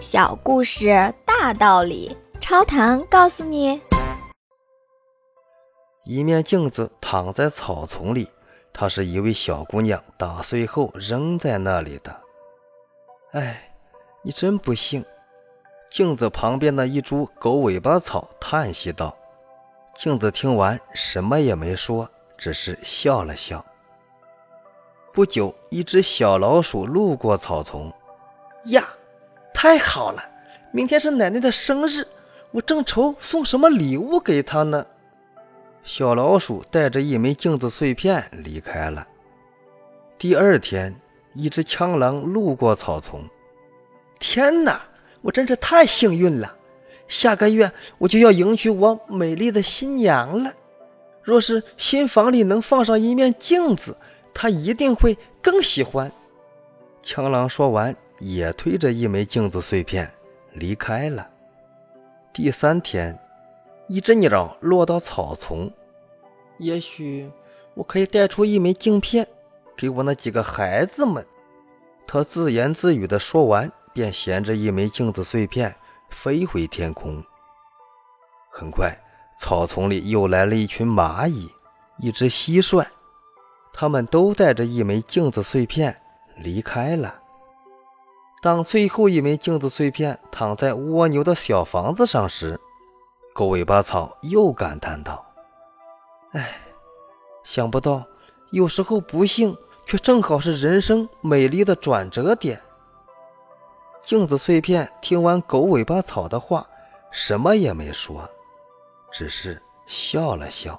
小故事大道理，超糖告诉你：一面镜子躺在草丛里，它是一位小姑娘打碎后扔在那里的。哎，你真不幸！镜子旁边的一株狗尾巴草叹息道。镜子听完，什么也没说，只是笑了笑。不久，一只小老鼠路过草丛，呀，太好了！明天是奶奶的生日，我正愁送什么礼物给她呢。小老鼠带着一枚镜子碎片离开了。第二天，一只枪狼路过草丛，天哪，我真是太幸运了！下个月我就要迎娶我美丽的新娘了。若是新房里能放上一面镜子，他一定会更喜欢。枪狼说完，也推着一枚镜子碎片离开了。第三天，一只鸟落到草丛，也许我可以带出一枚镜片给我那几个孩子们。他自言自语地说完，便衔着一枚镜子碎片飞回天空。很快，草丛里又来了一群蚂蚁，一只蟋蟀。他们都带着一枚镜子碎片离开了。当最后一枚镜子碎片躺在蜗牛的小房子上时，狗尾巴草又感叹道：“哎，想不到有时候不幸却正好是人生美丽的转折点。”镜子碎片听完狗尾巴草的话，什么也没说，只是笑了笑。